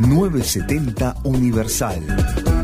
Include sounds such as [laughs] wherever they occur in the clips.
970 Universal.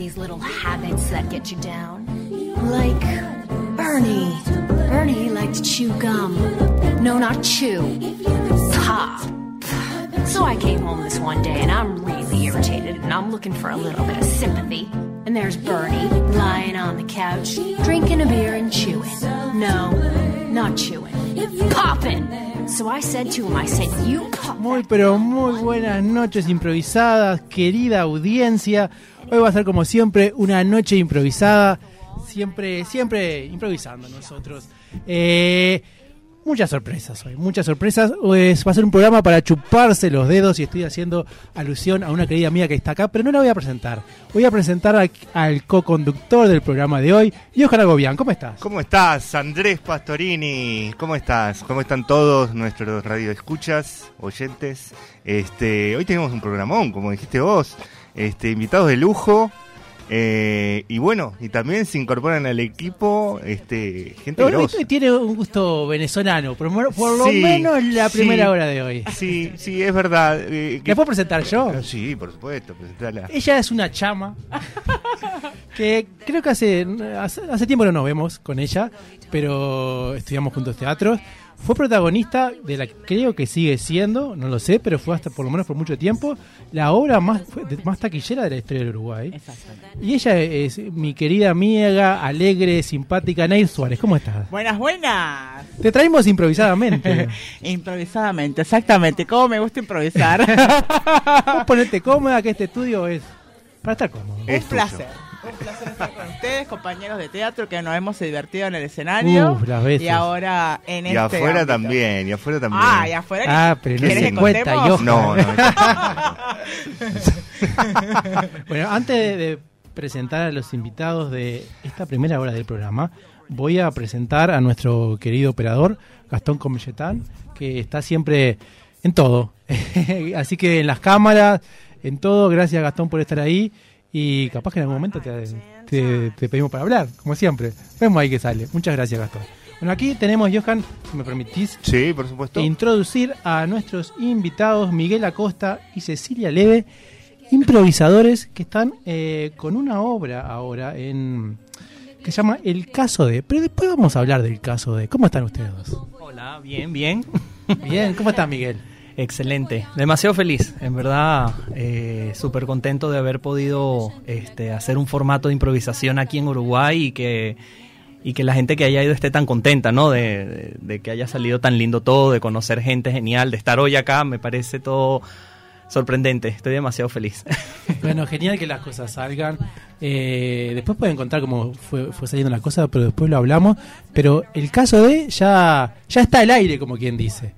These little habits that get you down? Like Bernie. Bernie liked to chew gum. No, not chew. Pop. So I came home this one day and I'm really irritated and I'm looking for a little bit of sympathy. And there's Bernie lying on the couch, drinking a beer and chewing. No, not chewing. Popping. So I said to him, I said, You pop. Muy pero muy buenas noches improvisadas, querida audiencia. Hoy va a ser como siempre una noche improvisada, siempre, siempre improvisando nosotros. Eh, muchas sorpresas hoy, muchas sorpresas. Va a ser un programa para chuparse los dedos y estoy haciendo alusión a una querida mía que está acá, pero no la voy a presentar. Voy a presentar al, al co-conductor del programa de hoy, Johan Agobián. ¿Cómo estás? ¿Cómo estás, Andrés Pastorini? ¿Cómo estás? ¿Cómo están todos nuestros radioescuchas, oyentes? Este, hoy tenemos un programón, como dijiste vos, este, invitados de lujo. eh, y bueno, y también se incorporan al equipo este, gente Hoy- grosa. tiene un gusto venezolano, por, por lo Sí, menos la sí. primera hora de hoy. Sí, sí, es verdad. eh, que- ¿La puedo presentar yo? Ah, Sí, por supuesto, presentala. Ella es una chama [laughs] que creo que hace, hace, hace tiempo no nos vemos con ella, pero estudiamos juntos teatro. Fue protagonista de la creo que sigue siendo, no lo sé, pero fue hasta por lo menos por mucho tiempo, la obra más, más taquillera de la historia del Uruguay. Y ella es mi querida amiga, alegre, simpática, Nair Suárez. ¿Cómo estás? Buenas, buenas. Te traímos improvisadamente. [laughs] Improvisadamente, exactamente. ¿Cómo me gusta improvisar? [laughs] Vos ponete cómoda que este estudio es para estar cómodo. Es Un tuyo. placer. Un placer estar con ustedes, compañeros de teatro, que nos hemos divertido en el escenario. Uf, las veces. Y ahora en Y este. afuera ámbito. también, y afuera también. Ah, y afuera. Ah, pero no ¿Querés se cuenta? Johan. No, no. [laughs] Bueno, antes de, de presentar a los invitados de esta primera hora del programa, voy a presentar a nuestro querido operador, Gastón Comelletán, que está siempre en todo. [laughs] Así que en las cámaras, en todo, gracias Gastón por estar ahí. Y capaz que en algún momento te, te- te pedimos para hablar, como siempre. Vemos ahí que sale. Muchas gracias, Gastón. Bueno, aquí tenemos, Johan, si me permitís, Sí, por supuesto. introducir a nuestros invitados Miguel Acosta y Cecilia Leve, improvisadores que están eh, con una obra ahora en que se llama El caso de. Pero después vamos a hablar del caso de. ¿Cómo están ustedes dos? Hola, bien, bien. Bien, ¿cómo está Miguel? Excelente. Demasiado feliz. En verdad, eh, súper contento de haber podido este, hacer un formato de improvisación aquí en Uruguay y que, y que la gente que haya ido esté tan contenta, ¿no? De, que haya salido tan lindo todo, de conocer gente genial, de estar hoy acá, me parece todo sorprendente. Estoy demasiado feliz. [laughs] Bueno, genial que las cosas salgan. Eh, después pueden contar cómo fue, fue saliendo la cosa, pero después lo hablamos. Pero el caso de ya, ya está al aire, como quien dice.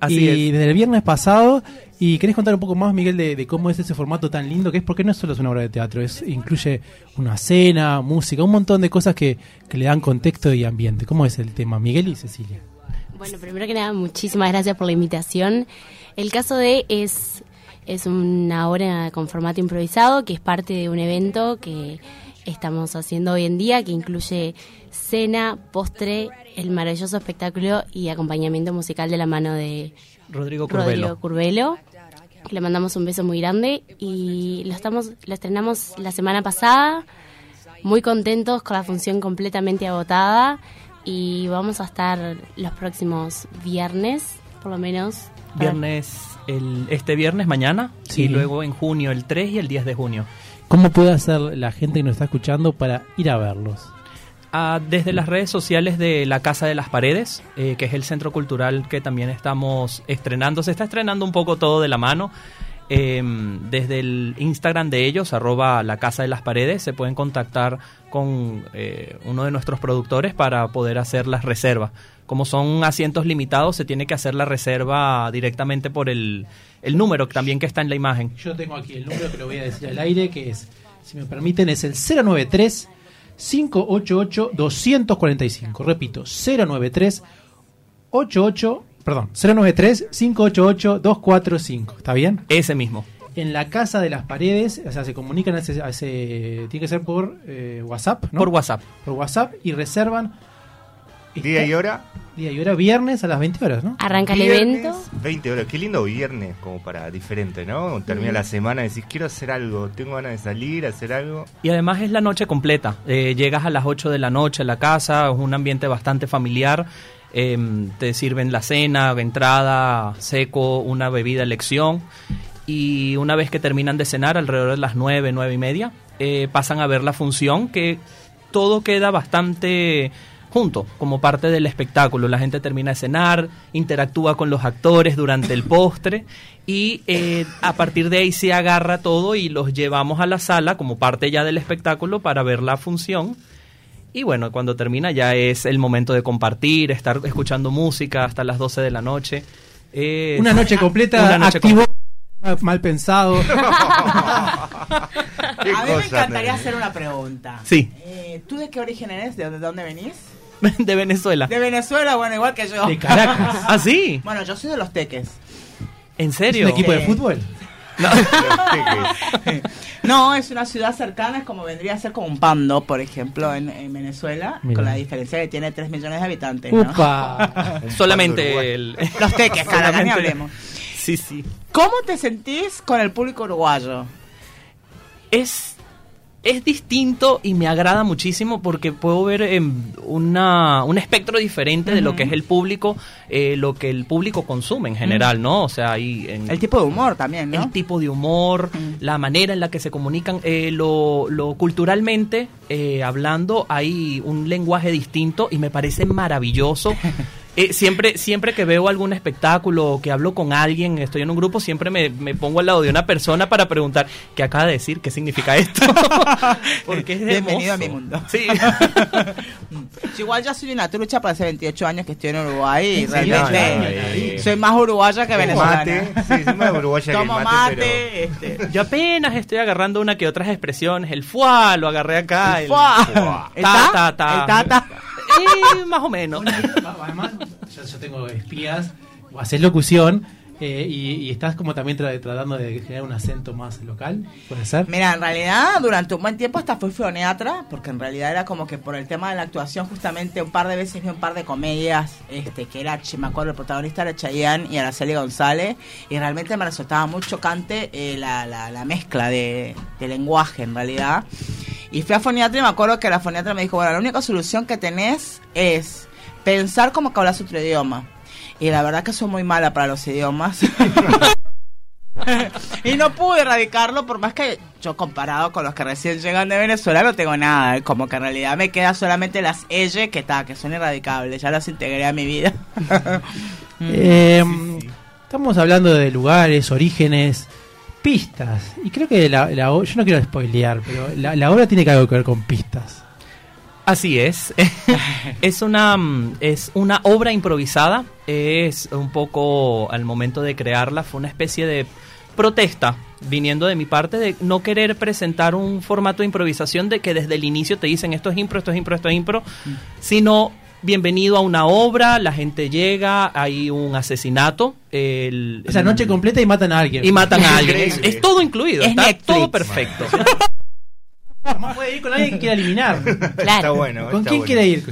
Así y es. desde el viernes pasado, y querés contar un poco más, Miguel, de, de cómo es ese formato tan lindo que es, porque no solo es una obra de teatro, es incluye una cena, música, un montón de cosas que, que le dan contexto y ambiente. ¿Cómo es el tema, Miguel y Cecilia? Bueno, primero que nada, muchísimas gracias por la invitación. El caso de es, es una obra con formato improvisado que es parte de un evento que estamos haciendo hoy en día que incluye cena, postre, el maravilloso espectáculo y acompañamiento musical de la mano de Rodrigo Curbelo. Rodrigo Curbelo. Le mandamos un beso muy grande y lo estamos lo estrenamos la semana pasada. Muy contentos con la función completamente agotada y vamos a estar los próximos viernes, por lo menos. Viernes, el, este viernes mañana Sí. y luego en junio el 3 y el 10 de junio. ¿Cómo puede hacer la gente que nos está escuchando para ir a verlos? Ah, desde las redes sociales de la Casa de las Paredes, eh, que es el centro cultural que también estamos estrenando. Se está estrenando un poco todo de la mano. Eh, desde el Instagram de ellos, arroba la Casa de las Paredes, se pueden contactar con eh, uno de nuestros productores para poder hacer las reservas. Como son asientos limitados, se tiene que hacer la reserva directamente por el, el número también que está en la imagen. Yo tengo aquí el número que lo voy a decir al aire, que es, si me permiten, es el 093 588 245. Repito, 093 88, perdón, 093 588 245. ¿Está bien? Ese mismo. En la casa de las paredes, o sea, se comunican a ese, a ese- tiene que ser por eh, WhatsApp, ¿no? Por WhatsApp. Por WhatsApp y reservan Día y hora. día y hora viernes a las 20 horas, ¿no? Arranca el Viernes, evento. 20 horas. Qué lindo viernes, como para diferente, ¿no? Termina la semana y decís, quiero hacer algo, tengo ganas de salir, hacer algo. Y además es la noche completa. Eh, llegas a las 8 de la noche a la casa, es un ambiente bastante familiar. eh, te sirven la cena, entrada, seco, una bebida a elección. Y una vez que terminan de cenar, alrededor de las 9, 9 y media, eh, pasan a ver la función, que todo queda bastante junto, como parte del espectáculo. La gente termina de cenar, interactúa con los actores durante el postre y eh, a partir de ahí se agarra todo y los llevamos a la sala como parte ya del espectáculo para ver la función. Y bueno, cuando termina ya es el momento de compartir, estar escuchando música hasta las 12 de la noche. Es Una noche completa, Una noche activo, [laughs] mal pensado. [laughs] A mí me encantaría hacer una pregunta. Sí. Eh, ¿Tú de qué origen eres? ¿De dónde- dónde venís? [laughs] de Venezuela. De Venezuela, bueno, igual que yo. De Caracas. ¿Ah, sí? Bueno, yo soy de los teques. ¿En ¿Es serio? un equipo de fútbol? [laughs] Los teques. No, es una ciudad cercana, es como vendría a ser como un Pando, por ejemplo, en, en Venezuela, Mira. con la diferencia que tiene 3 millones de habitantes, ¿no? ¡Upa! [laughs] Solamente el... Los teques, Caracas, ni hablemos. Sí, sí. ¿Cómo te sentís con el público uruguayo? es, es distinto y me agrada muchísimo porque puedo ver em, una, un espectro diferente de lo que es el público, eh, lo que el público consume en general, ¿no? O sea, hay en- El tipo de humor también, ¿no? el tipo de humor, la manera en la que se comunican, eh, lo, lo culturalmente eh, hablando, hay un lenguaje distinto y me parece maravilloso. [laughs] Eh, siempre, siempre que veo algún espectáculo o que hablo con alguien, estoy en un grupo, siempre me, me pongo al lado de una persona para preguntar qué acaba de decir, qué significa esto. [laughs] Porque es Bienvenido hermoso. a mi mundo. Sí. [laughs] Yo igual ya soy una trucha para hace 28 años que estoy en Uruguay y ¿En serio? realmente Ay. soy más uruguaya que venezolana. mate, sí, soy más uruguaya que el Tomo mate, mate, este, Yo apenas estoy agarrando una que otras expresiones. El fuá lo agarré acá. El, ¡Fua! ¿El Ta, ta? ta, ta. ¿El tata? [laughs] Eh, más o menos. Además, yo, yo tengo espías, o haces locución, eh, y, y estás como también tra- tratando de generar un acento más local, ¿puede ser? Mira, en realidad durante un buen tiempo hasta fui foniatra, porque en realidad era como que por el tema de la actuación justamente un par de veces vi un par de comedias, este que era, me acuerdo, el protagonista era Chayanne y Araceli González, y realmente me resultaba muy chocante eh, la, la, la mezcla de, de lenguaje en realidad. Y fui a foniatra y me acuerdo que la foniatra me dijo, bueno, la única solución que tenés es pensar como que hablas otro idioma. Y la verdad que soy muy mala para los idiomas. [laughs] y no pude erradicarlo, por más que yo comparado con los que recién llegan de Venezuela no tengo nada. Como que en realidad me queda solamente las elle que está, que son erradicables. Ya las integré a mi vida. [laughs] Eh, Estamos hablando de lugares, orígenes, pistas, y creo que la, la yo no quiero spoilear, pero la, la obra tiene que algo que ver con pistas. Así es. [laughs] es una mm, es una obra improvisada. Es un poco al momento de crearla fue una especie de protesta viniendo de mi parte de no querer presentar un formato de improvisación de que desde el inicio te dicen esto es impro, esto es impro, esto es impro, sino bienvenido a una obra, la gente llega, hay un asesinato, el, Esa noche completa y matan a alguien. y matan a alguien. Es, todo incluido, Es está Netflix. todo perfecto. No puede ir con alguien que quiera eliminar. Está Claro. bueno. ¿Con está quién bueno. quiere ir?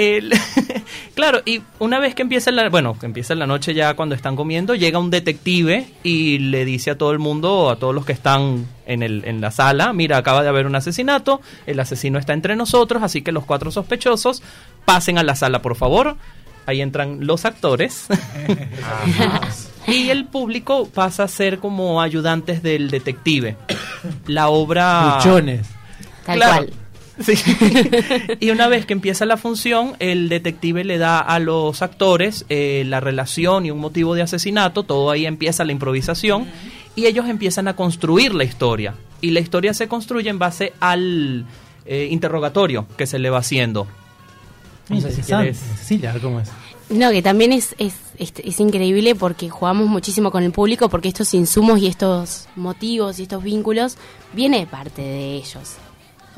El- [laughs] claro, y una vez que empieza la, bueno, que empieza la noche ya cuando están comiendo, llega un detective y le dice a todo el mundo, a todos los que están en, el, en la sala, mira, acaba de haber un asesinato, el asesino está entre nosotros, así que los cuatro sospechosos pasen a la sala, por favor. Ahí entran los actores [laughs] y el público pasa a ser como ayudantes del detective. La obra... Luchones. Tal Claro. cual. Sí. [laughs] y una vez que empieza la función, el detective le da a los actores eh, la relación y un motivo de asesinato, todo ahí empieza la improvisación y ellos empiezan a construir la historia. Y la historia se construye en base al eh, interrogatorio que se le va haciendo. No sé si Interesante. quieres- Cecilia, ¿cómo es? No, que también es, es, es, es increíble porque jugamos muchísimo con el público porque estos insumos y estos motivos y estos vínculos viene de parte de ellos.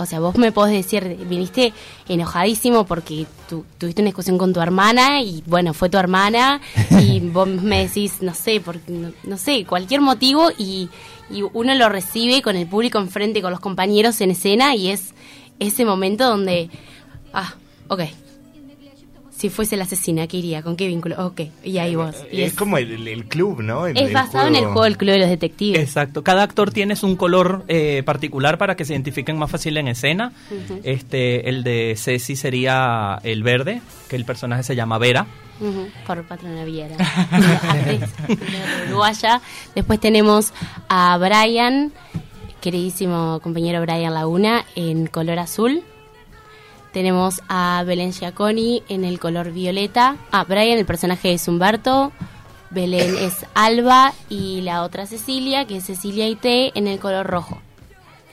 O sea, vos me podés decir, viniste enojadísimo porque tu- tuviste una discusión con tu hermana y bueno, fue tu hermana y [laughs] vos me decís, no sé, por, no, no sé, cualquier motivo y, y uno lo recibe con el público enfrente, con los compañeros en escena y es ese momento donde, ah, ok, si fuese la asesina, ¿qué iría? ¿Con qué vínculo? Ok, y ahí vos. Y es, como el, el club, ¿no? El- es el basado en el juego del Club de los Detectives. Exacto. Cada actor tiene un color eh, particular para que se identifiquen más fácil en escena. Este, el de Ceci sería el verde, que el personaje se llama Vera. Ujú, por Patrona Viera. [laughs] [laughs] uruguaya. Después tenemos a Brian, queridísimo compañero Brian Laguna, en color azul. Tenemos a Belén Giaconi en el color violeta. Ah, Brian, el personaje es Humberto. Belén es Alba y la otra Cecilia, que es Cecilia IT, en el color rojo.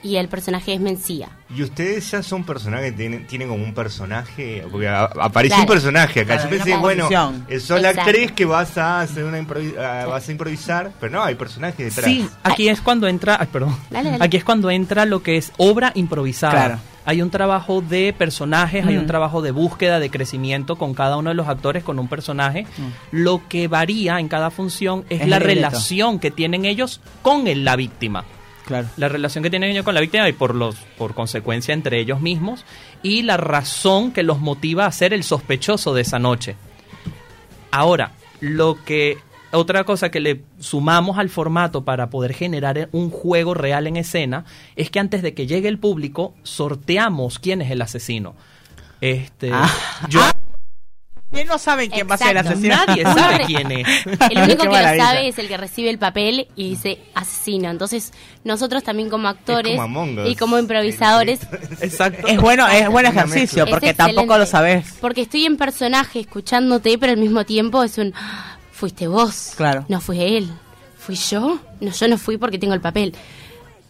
Y el personaje es Mencía. Y ustedes ya son personajes, tienen, tienen como un personaje, porque a- apareció Claro. un personaje acá. Claro, Yo pensé, bueno, eh, sos la actriz que vas a hacer una improvi- ah, vas a improvisar, pero no, hay personajes detrás. Sí, aquí es cuando entra, ay, perdón. Dale, dale. Aquí es cuando entra lo que es obra improvisada. Claro. Hay un trabajo de personajes, hay un Mm. trabajo de búsqueda, de crecimiento con cada uno de los actores con un personaje. Mm. Lo que varía en cada función es, Es la relación que tienen ellos con el- la víctima. Claro. La relación que tienen ellos con la víctima y por los por consecuencia entre ellos mismos y la razón que los motiva a ser el sospechoso de esa noche. Ahora, lo que otra cosa que le sumamos al formato para poder generar un juego real en escena es que antes de que llegue el público sorteamos quién es el asesino. Este, Ah. yo Bien no saben quién va a ser el asesino. nadie sabe quién es. [laughs] El único que lo sabe es el que recibe el papel y dice asesino. Entonces, nosotros también como actores como y como improvisadores, Exacto. Es bueno, es buen ejercicio, porque tampoco lo sabes. porque estoy en personaje escuchándote, pero al mismo tiempo es un "Ah, fuiste vos. Claro. No fue él. ¿Fui yo? No, yo no fui porque tengo el papel.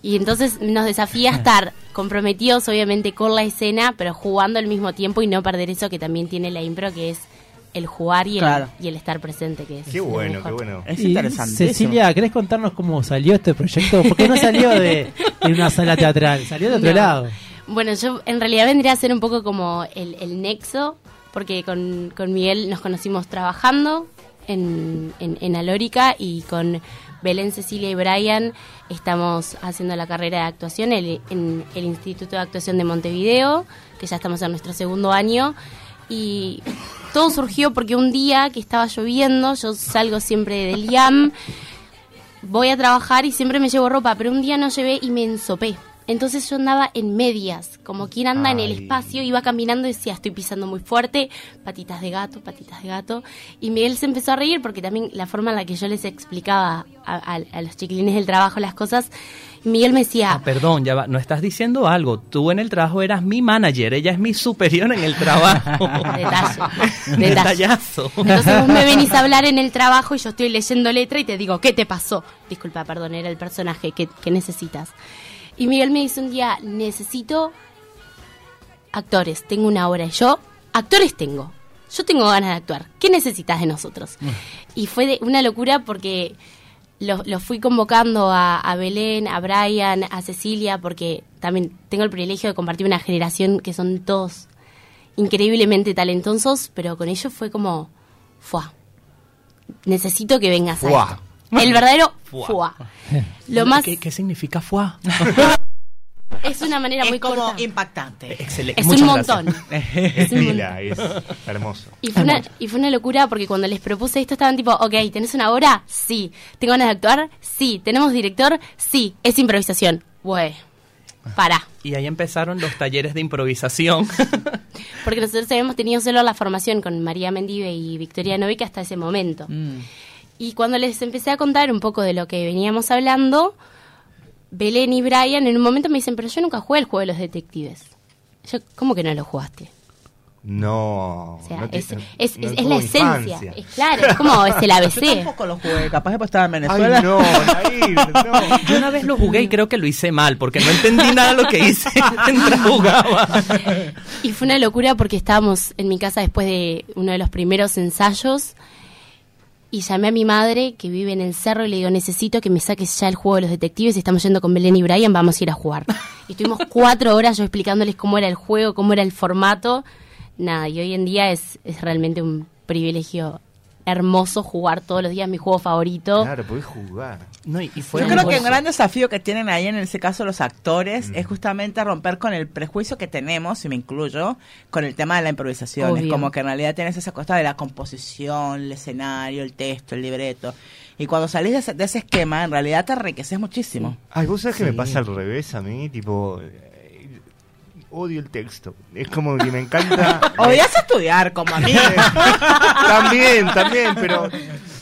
Y entonces nos desafía a estar comprometidos obviamente con la escena, pero jugando al mismo tiempo y no perder eso que también tiene la impro, que es el jugar y el, Claro. y el estar presente, que es Qué bueno, qué bueno. Es Y, interesante. Cecilia, ¿querés contarnos cómo salió este proyecto? Porque no salió de, de una sala teatral, salió de otro [laughs] No. lado. Bueno, yo en realidad vendría a ser un poco como el, el nexo, porque con, con Miguel nos conocimos trabajando en, en, en Alórica y con Belén, Cecilia y Brian estamos haciendo la carrera de actuación el- en el Instituto de Actuación de Montevideo, que ya estamos en nuestro segundo año. Y todo surgió porque un día que estaba lloviendo, yo salgo siempre del IAM, voy a trabajar y siempre me llevo ropa, pero un día no llevé y me ensopé. Entonces yo andaba en medias, como quien anda en el Ay. espacio, iba caminando y decía, estoy pisando muy fuerte, patitas de gato, patitas de gato. Y Miguel se empezó a reír porque también la forma en la que yo les explicaba a, a- a los chiquilines del trabajo las cosas, Miguel me decía, Ah, perdón, ya va, no estás diciendo algo. Tú en el trabajo eras mi manager, ella es mi superior en el trabajo. [laughs] [laughs] Detalle. Detallazo. Entonces vos me venís a hablar en el trabajo y yo estoy leyendo letra y te digo, ¿qué te pasó? Disculpa, perdón, era el personaje, ¿qué, qué necesitas? Y Miguel me dice un día, necesito actores, tengo una hora. Y yo, actores tengo. Yo tengo ganas de actuar. ¿Qué necesitas de nosotros? Y fue de una locura porque los lo fui convocando a, a Belén, a Brian, a Cecilia, porque también tengo el privilegio de compartir una generación que son todos increíblemente talentosos, pero con ellos fue como, fuá, necesito que vengas a esto. [laughs] El verdadero Fuá. fuá. [laughs] Lo más ¿Qué, qué significa fuá? [laughs] es una manera muy Es como corta. impactante. Excelente. Es Muchas un montón. Es un es hermoso. Y fue, una, y fue una locura porque cuando les propuse esto estaban tipo, ok, ¿tenés una hora? Sí. ¿Tengo ganas de actuar? Sí. ¿Tenemos director? Sí. Es improvisación. Güey, para. Y ahí empezaron los talleres de improvisación. Porque nosotros habíamos tenido solo la formación con María Mendive y Victoria Novica hasta ese momento. Mm. Y cuando les empecé a contar un poco de lo que veníamos hablando, Belén y Brian en un momento me dicen, pero yo nunca jugué el juego de los detectives. Yo, ¿cómo que no lo jugaste? No. O sea, no te- es, no- es, no es- es tuvo la esencia. infancia. Es claro, es como es el [laughs] Yo ABC. tampoco lo jugué, capaz que estaba en Venezuela. Ay, no, Nair, no. Yo una vez lo jugué y creo que lo hice mal, porque no entendí nada de lo que hice [laughs] mientras jugaba. Y fue una locura porque estábamos en mi casa después de uno de los primeros ensayos y llamé a mi madre que vive en el cerro y le digo, necesito que me saques ya el juego de los detectives, estamos yendo con Belén y Brian, vamos a ir a jugar. Y estuvimos [laughs] cuatro horas yo explicándoles cómo era el juego, cómo era el formato. Nada, y hoy en día es, es realmente un privilegio hermoso jugar todos los días mi juego favorito. Claro, podés jugar. No, y, y fue Yo creo que un hermoso. gran desafío que tienen ahí en ese caso los actores es justamente romper con el prejuicio que tenemos, y me incluyo, con el tema de la improvisación. Es como que en realidad tienes esa cosa de la composición, el escenario, el texto, el libreto. Y cuando salís de ese, de ese esquema, en realidad te enriqueces muchísimo. Ay, vos sabés que Sí. me pasa al revés a mí, tipo. Odio el texto. Es como que me encanta. [laughs] Odias estudiar como a mí. [laughs] también, también, pero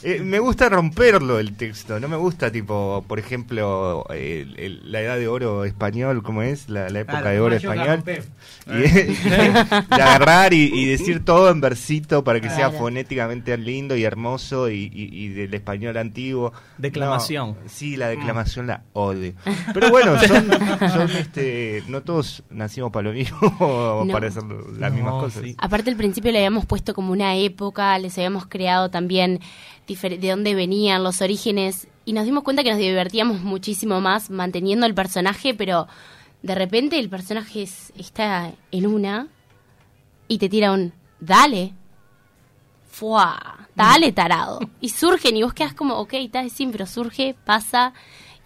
eh, me gusta romperlo el texto. No me gusta, tipo, por ejemplo, el- el- la edad de oro español, ¿cómo es? La, la época Claro, de oro la español. rompé. [laughs] Y, de agarrar y, y decir todo en versito para que sea Claro. fonéticamente lindo y hermoso y, y- y del español antiguo. Declamación. No, sí, la declamación la odio. Pero bueno, [laughs] son, son, este, no todos nacimos para lo mismo [laughs] o No. para hacer las mismas No, cosas. sí. Aparte al principio le habíamos puesto como una época, les habíamos creado también de dónde venían los orígenes y nos dimos cuenta que nos divertíamos muchísimo más manteniendo el personaje, pero de repente el personaje es- está en una y te tira un dale. Fuá, dale tarado. [laughs] Y surgen y vos quedás como, ok, está sí, pero surge, pasa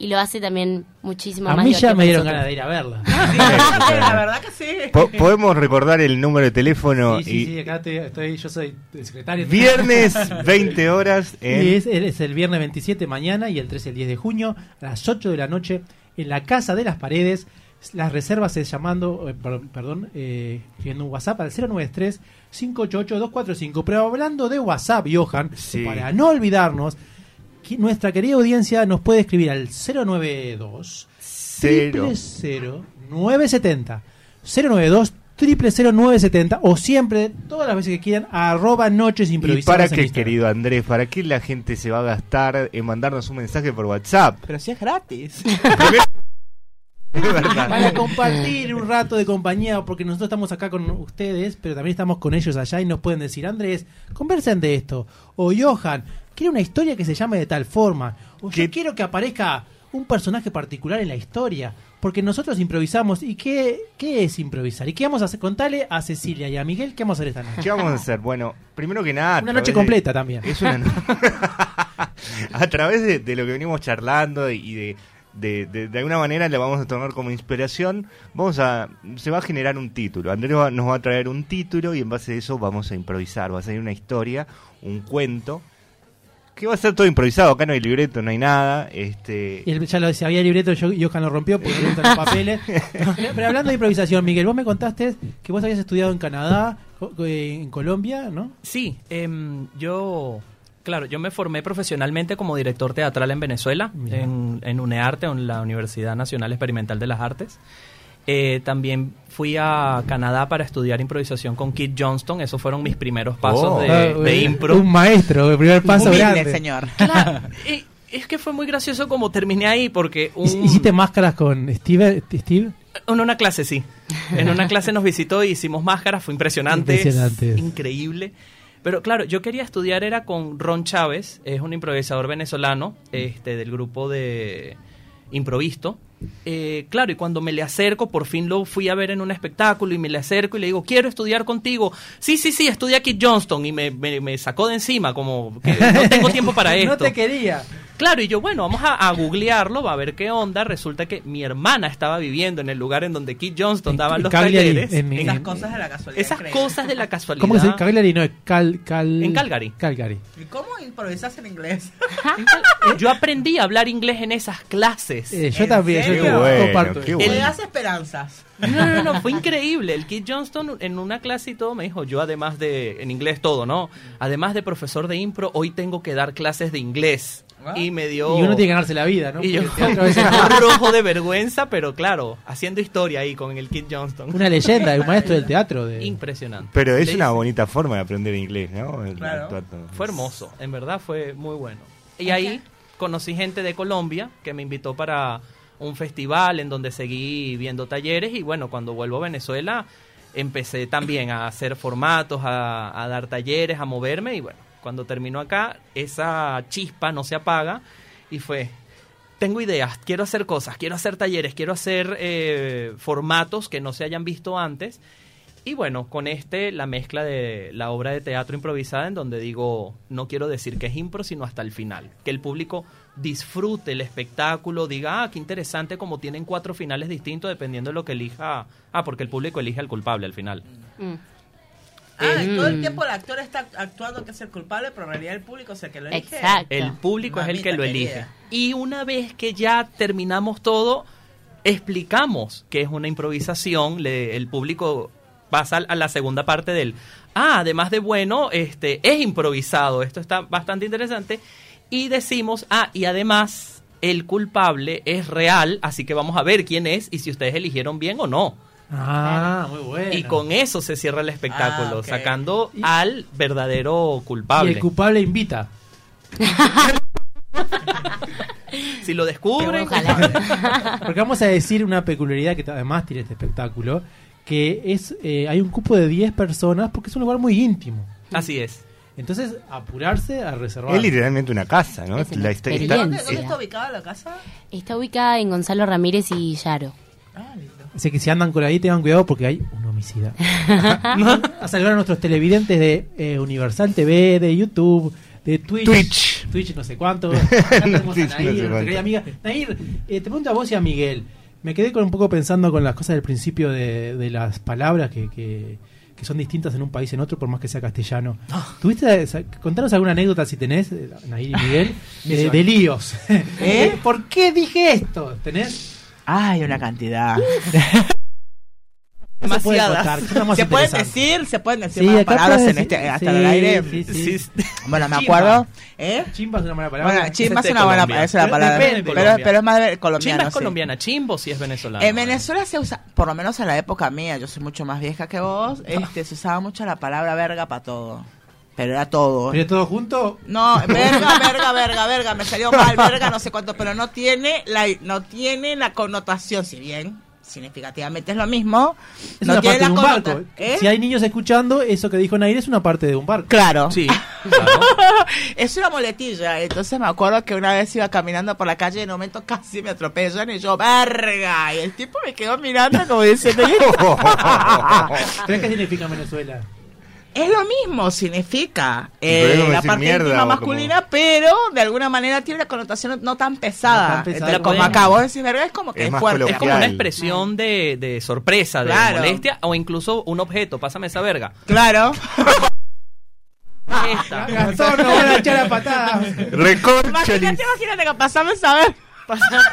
y lo hace también muchísimo A más mí ya me dieron ganas de ir a verla. [laughs] la verdad que sí. Po- Podemos recordar el número de teléfono Sí, sí, y sí, acá estoy, estoy- yo soy el secretario. viernes [laughs] 20 horas en Y es, es el viernes 27 mañana y el 13 el 10 de junio a las 8 de la noche en la Casa de las Paredes. Las reservas es llamando, eh, per- perdón, eh, escribiendo un WhatsApp al 093 588 245. Pero hablando de WhatsApp, Johan, Sí. para no olvidarnos, nuestra querida audiencia nos puede escribir al 092 Cero. 970 092 970 o siempre, todas las veces que quieran, arroba noches ¿Y improvisadas. para en qué, Instagram. querido Andrés? ¿Para qué la gente se va a gastar en mandarnos un mensaje por WhatsApp? Pero si es gratis. Primero- [laughs] Es verdad. Para compartir un rato de compañía, porque nosotros estamos acá con ustedes, pero también estamos con ellos allá y nos pueden decir, Andrés, conversen de esto. O Johan, quiero una historia que se llame de tal forma. O yo ¿Qué- quiero que aparezca un personaje particular en la historia. Porque nosotros improvisamos. ¿Y qué, qué es improvisar? ¿Y qué vamos a hacer? Contale a Cecilia y a Miguel qué vamos a hacer esta noche. ¿Qué vamos a hacer? Bueno, primero que nada... Una noche de- completa también. Es una no- [laughs] [laughs] a través de, de lo que venimos charlando y de, de, de, de alguna manera le vamos a tomar como inspiración, vamos a se va a generar un título. Andrés va- nos va a traer un título y en base a eso vamos a improvisar, va a salir una historia, un cuento que va a ser todo improvisado, acá no hay libreto, no hay nada, este Y él ya lo decía, había libreto, yo, Johan lo rompió porque le gustan los [laughs] papeles. [laughs] Pero, hablando de improvisación, Miguel, vos me contaste que vos habías estudiado en Canadá, eh, en Colombia, ¿no? Sí, em, yo, claro, yo me formé profesionalmente como director teatral en Venezuela, en, en UNEARTE, en la Universidad Nacional Experimental de las Artes. Eh, también fui a Canadá para estudiar improvisación con Kit Johnston, esos furon mis primeros pasos Oh. de, Ah, de eh, impro. Un maestro, el primer paso Humilde, grande. señor. [laughs] Claro, eh, es que fue muy gracioso como terminé ahí porque un, Hic- ¿Hiciste máscaras con Steve? Steve? En una clase, sí. En una clase nos visitó y hicimos máscaras, fue impresionante. Impresionante. Increíble. Pero claro, yo quería estudiar, era con Ron Chávez, es un improvisador venezolano, este, del grupo de Improvisto. Eh, claro, y cuando me le acerco, por fin lo fui a ver en un espectáculo y me le acerco y le digo, quiero estudiar contigo. Sí, sí, sí, estudia aquí Johnston y me, me- me sacó de encima, como que no tengo tiempo para esto. [laughs] No te quería. Claro, y yo, bueno, vamos a, a googlearlo, va a ver qué onda. Resulta que mi hermana estaba viviendo en el lugar en donde Keith Johnston En- daba en los Cagliari, talleres. en- En- en- Esas cosas de la casualidad. esas increíble. cosas de la [laughs] casualidad. ¿Cómo que se dice? Cagliari no, es Cal, Cal... En Calgary. Calgary. ¿Y cómo improvisas en inglés? [laughs] Yo aprendí a hablar inglés en esas clases. Eh, yo ¿En también, yo serio? Qué bueno, comparto. bueno. Le das esperanzas. No, no, no, fue increíble. El Keith Johnston en una clase y todo me dijo, yo además de, en inglés todo, ¿no? Además de profesor de impro, hoy tengo que dar clases de inglés. Y me dio... Y uno tiene que ganarse la vida, ¿no? Y yo Porque el teatro a veces- rojo de vergüenza, pero claro, haciendo historia ahí con el Kid Johnston. una leyenda, un maestro del teatro. De... Impresionante. Pero es una bonita forma de aprender inglés, ¿no? El Claro. actuar. Fue hermoso, en verdad fue muy bueno. Y ahí conocí gente de Colombia que me invitó para un festival en donde seguí viendo talleres y bueno, cuando vuelvo a Venezuela empecé también a hacer formatos, a, a dar talleres, a moverme y bueno, cuando termino acá esa chispa no se apaga y fue, tengo ideas, quiero hacer cosas, quiero hacer talleres, quiero hacer eh, formatos que no se hayan visto antes. Y bueno, con este, la mezcla de la obra de teatro improvisada, en donde digo, no quiero decir que es impro, sino hasta el final. Que el público disfrute el espectáculo, diga, ah, qué interesante, como tienen cuatro finales distintos, dependiendo de lo que elija. Ah, porque el público elige al culpable al final. Mm. Ah, todo el Mm. tiempo el actor está actuando que es el culpable, pero en realidad el público es el que lo elige. Exacto. El público es el que lo elige. querida. Y una vez que ya terminamos todo, explicamos que es una improvisación, le- el público pasa a la segunda parte del, ah, además de bueno, este es improvisado, esto está bastante interesante, y decimos, ah, y además el culpable es real, así que vamos a ver quién es y si ustedes eligieron bien o no. Ah, muy bueno. Y con eso se cierra el espectáculo, Ah, sacando Y- al verdadero Y culpable. el culpable invita. [laughs] si lo descubren, Ojalá. [laughs] Porque vamos a decir una peculiaridad que además tiene este espectáculo, que es eh, hay un cupo de 10 personas porque es un lugar muy íntimo. así es. Entonces, apurarse a reservar. Es literalmente una casa, ¿no? Es La historia- experiencia. ¿Dónde, está- dónde es- está ubicada la casa? Está ubicada en Gonzalo Ramírez y Yaro. Ah. Así que si andan por ahí, tengan cuidado porque hay un homicida. [laughs] a saludar a nuestros televidentes de eh, Universal TV, de YouTube, de Twitch. Twitch. Twitch no sé cuánto. [laughs] Acá tenemos a no sé Nair, cuánto. querida amiga. Nair, eh, te pregunto a vos y a Miguel. Me quedé con un poco pensando con las cosas del principio de, de las palabras que, que, que son distintas en un país en otro, por más que sea castellano. ¿Tuviste, esa- contanos alguna anécdota si tenés, eh, Nair y Miguel, [laughs] de, de líos? ¿Eh? ¿Por qué dije esto? ¿Tenés? Ay, una cantidad. [laughs] Se puede Demasiadas. más se pueden decir, se pueden decir Sí, malas acá palabras puedes en este, hasta sí, el aire. sí, sí. Sí, [laughs] Bueno, me Chimba. acuerdo. ¿Eh? Chimba es una buena palabra. Bueno, chimba es es una buena Colombia. esa es la Pero palabra. Pero, es más de Chimba es sí. colombiana, chimbo sí es venezolano. En Venezuela se usa, por lo menos en la época mía, yo soy mucho más vieja que vos, este, se usaba mucho la palabra verga para todo. Pero era todo. ¿Pero todo junto? No, verga, verga, verga, verga, me salió mal, verga, no sé cuánto, pero no tiene la, no tiene la connotación, si bien significativamente es lo mismo, Es no una tiene parte de la un barco. ¿Eh? Si hay niños escuchando, eso que dijo Nair es una parte de un barco. Claro. Sí, claro. [laughs] es una muletilla. Entonces me acuerdo que una vez iba caminando por la calle y en un momento casi me atropellan y yo, verga. Y el tipo me quedó mirando como diciendo, [laughs] ¿Pero qué significa en Venezuela? Es lo mismo, significa eh, como la parte mierda íntima masculina, pero de alguna manera tiene una connotación no tan pesada. No tan pesada. Pero como Pueden- acabo de decir, verga, es como que Es es, fuerte. Es como una expresión de, de sorpresa, de Claro. molestia, o incluso un objeto. Pásame esa verga. Claro. Esta. [laughs] Gastón, no van a echar a patadas. Recorcholis. imagínate, imagínate que pasame esa ver. [laughs]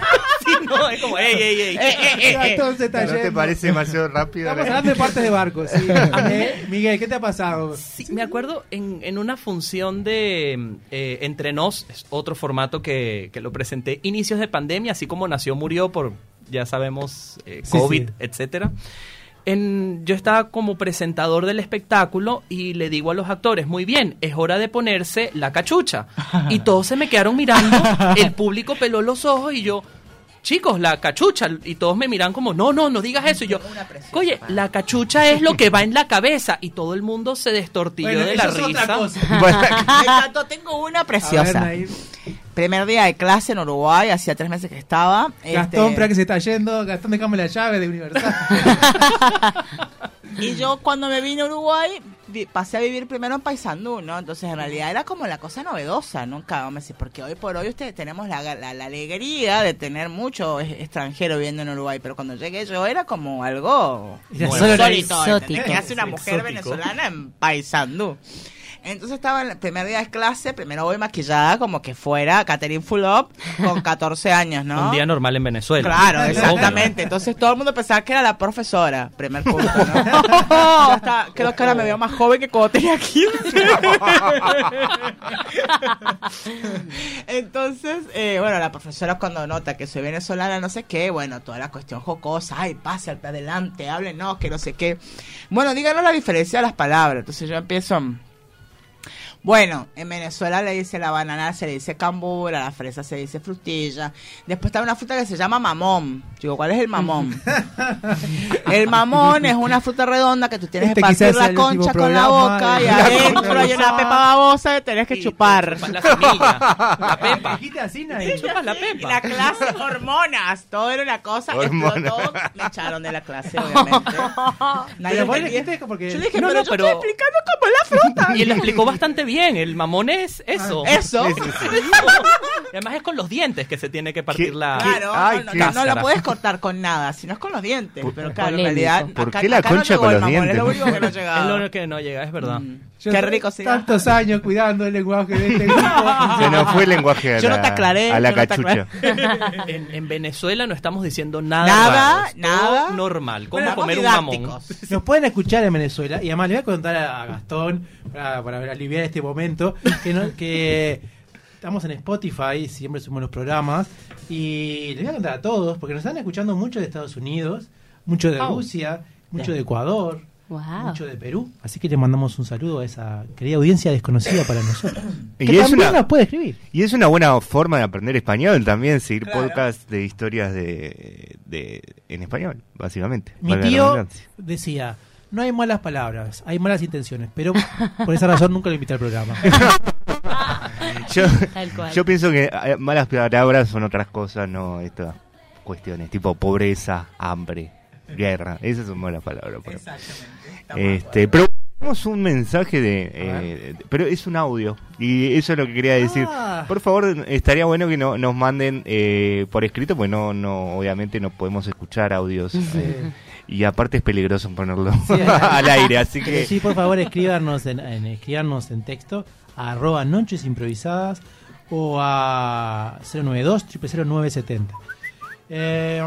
Sí, no, es como, ey, ey, ey. Eh, eh, eh, eh. ¿No te parece demasiado rápido? Estamos hablando de partes de barcos. Sí. [laughs] Eh, Miguel, ¿qué te ha pasado? Sí, me acuerdo en, en una función de eh, Entre Nos, es otro formato que, que lo presenté, inicios de pandemia, así como nació, murió por, ya sabemos, eh, Sí, COVID, sí. etcétera. En, yo estaba como presentador del espectáculo y le digo a los actores, muy bien, es hora de ponerse la cachucha. [laughs] Y todos se me quedaron mirando, el público peló los ojos y yo, chicos, la cachucha. Y todos me miran como, no, no, no digas eso. Y yo, oye, la cachucha es lo que va en la cabeza. Y todo el mundo se destortilló Bueno, de la risa. cosa. [laughs] Bueno, Me encantó, tengo una ver, preciosa. Primer día de clase en Uruguay, hacía tres meses que estaba. Gastón, este, que se está yendo. Gastón, déjame la llave de Universal. [laughs] Y yo cuando me vine a Uruguay pasé a vivir primero en Paysandú, ¿no? Entonces en realidad era como la cosa novedosa, nunca vamos a decir, porque hoy por hoy ustedes tenemos la, la- la alegría de tener mucho extranjero viviendo en Uruguay, pero cuando llegué yo era como algo solo insólito, exótico. hace una mujer Exótico. venezolana en Paysandú. Entonces estaba en el primer día de clase, primero voy maquillada como que fuera Catherine Fulop con 14 años, ¿no? Un día normal en Venezuela. Claro, exactamente. Entonces todo el mundo pensaba que era la profesora, primer punto, ¿no? [laughs] Ya está, creo que ahora me veo más joven que cuando tenía 15. Entonces, eh, bueno, la profesora cuando nota que soy venezolana, no sé qué, bueno, toda la cuestión jocosa, ay, pase al adelante, háblenos, que no sé qué. Bueno, díganos la diferencia de las palabras. Entonces yo empiezo... Bueno, en Venezuela le dice la banana, se le dice cambura, a la fresa se dice frutilla. Después está una fruta que se llama mamón. Digo, ¿cuál es el mamón? [laughs] el mamón es una fruta redonda que tú tienes Este que partir la concha con la boca y La adentro hay una pepa babosa que tenés que chupar. Chupas la semilla, la pepa. Dijiste así, nadie. Chupas la Y pepa. la clase, hormonas, todo era una cosa, Hormonas. me echaron de la clase, obviamente. [laughs] Nadie Pero vos porque- Yo le dije, No, pero no, yo pero- estoy explicando cómo es la fruta. Y él lo explicó bastante bien. El mamón es eso. Eso. [laughs] Y además es con los dientes que se tiene que partir ¿Qué? la Claro, Ay, no, no, no, no lo puedes cortar con nada, sino es con los dientes. Pero claro, en realidad. ¿Por acá- qué la acá no concha llegó con el los mamón, dientes? [laughs] Es lo único que no Es llegaba. lo que no llega, es verdad. Mm. Yo Qué rico se Tantos años cuidando el lenguaje de este grupo. [laughs] Se nos fue el lenguaje a Yo no la, te aclaré, a la no cachucha. En, en Venezuela no estamos diciendo nada. Nada, raro, nada. normal. ¿Cómo Bueno, comer un mamón? Nos pueden escuchar en Venezuela y además le voy a contar a Gastón para, para aliviar este momento que, no- que estamos en Spotify, siempre subimos los programas y les voy a contar a todos porque nos están escuchando mucho de Estados Unidos, mucho de Oh. Rusia, mucho de Ecuador, Wow. mucho de Perú, así que le mandamos un saludo a esa querida audiencia desconocida para nosotros. [coughs] Y que es también una- nos puede escribir. Y es una buena forma de aprender español también, seguir Claro. podcasts de historias de, de en español, básicamente. Mi tío decía, no hay malas palabras, hay malas intenciones, pero por esa razón nunca lo invité al programa. [laughs] [laughs] Yo, Tal cual. yo pienso que eh, malas palabras son otras cosas, no estas cuestiones, tipo pobreza, hambre, guerra. Esas son malas palabras. mí. Este, pero tenemos un mensaje de, eh, pero es un audio y eso es lo que quería decir. Ah. Por favor, estaría bueno que no, nos manden eh, por escrito, pues no, no, obviamente no podemos escuchar audios eh, y aparte es peligroso ponerlo Sí, [laughs] al aire, así que sí, por favor, escríbanos en, en- escríbanos en texto a arroba noches improvisadas o a 092 0970 eh,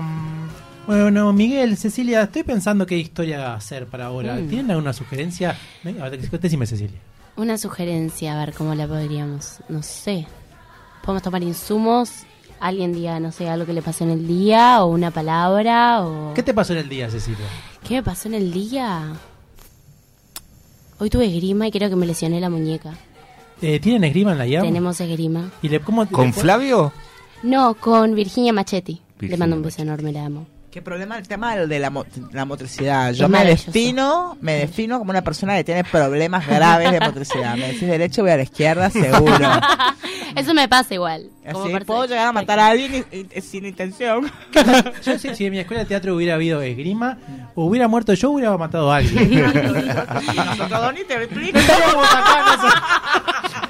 bueno, Miguel, Cecilia, estoy pensando qué historia hacer para ahora. Mm. ¿Tienen alguna sugerencia? Venga, a ver, decime, Cecilia. Una sugerencia, a ver cómo la podríamos, no sé. Podemos tomar insumos, alguien diga, no sé, algo que le pasó en el día o una palabra o... ¿Qué te pasó en el día, Cecilia? ¿Qué me pasó en el día? Hoy tuve esgrima y creo que me lesioné la muñeca. Eh, ¿Tienen esgrima en la llave? Tenemos esgrima. ¿Y le, cómo, con le- Flavio No, con Virginia Machetti. le mando un beso enorme, la amo. ¿Qué problema el tema de la, mo- la motricidad? Yo me defino, me defino como una persona que tiene problemas graves de motricidad. Me decís derecho, voy a la izquierda, seguro. [laughs] Eso me pasa igual. como Así persona- puedo llegar a matar a alguien y- y- sin intención. [laughs] Yo si, si en mi escuela de teatro hubiera habido esgrima, hubiera muerto yo, hubiera matado a alguien.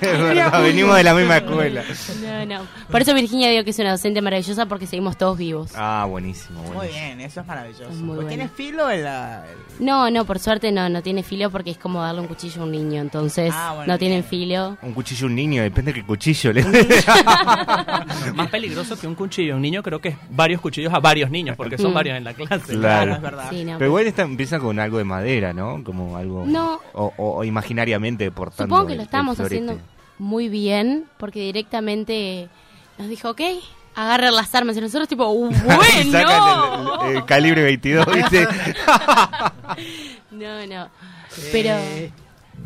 Es verdad, venimos de la misma escuela. No, no. Por eso Virginia digo que es una docente maravillosa porque seguimos todos vivos. Ah, buenísimo, Muy buenísimo. bien, eso es maravilloso. Es muy Pues bueno. ¿Tiene filo en la...? el- No, no, por suerte no, no tiene filo porque es como darle un cuchillo a un niño, entonces Ah, bueno, no tienen bien. filo. Un cuchillo a un niño, depende de qué cuchillo le [laughs] Más peligroso que un cuchillo. Un niño creo que es varios cuchillos a varios niños, porque son Mm. varios en la clase. Claro. es verdad. Sí, no, Pero igual esta empieza con algo de madera, ¿no? Como algo... No. O, o- o imaginariamente portando Supongo que el- lo florete. haciendo muy bien porque directamente nos dijo, ok, agarren las armas y nosotros tipo, [laughs] Y sacan bueno. el, el calibre 22, [laughs] ¿viste? No, no. Pero Eh,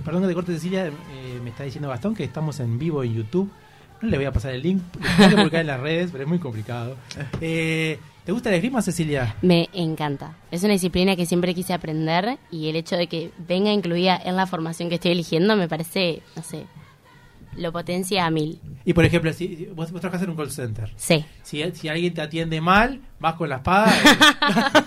perdón que te corte, Cecilia. eh, me está diciendo Gastón que estamos en vivo en YouTube. No le voy a pasar el link. Lo [laughs] tengo que publicar en las redes, pero es muy complicado. Eh, ¿Te gusta la esgrima, Cecilia? me encanta. Es una disciplina que siempre quise aprender y el hecho de que venga incluida en la formación que estoy eligiendo me parece, no sé, lo potencia a mil. Y por ejemplo, si vos, vos trabajás en un call center. Sí. Si, si alguien te atiende mal, vas con la espada. [laughs]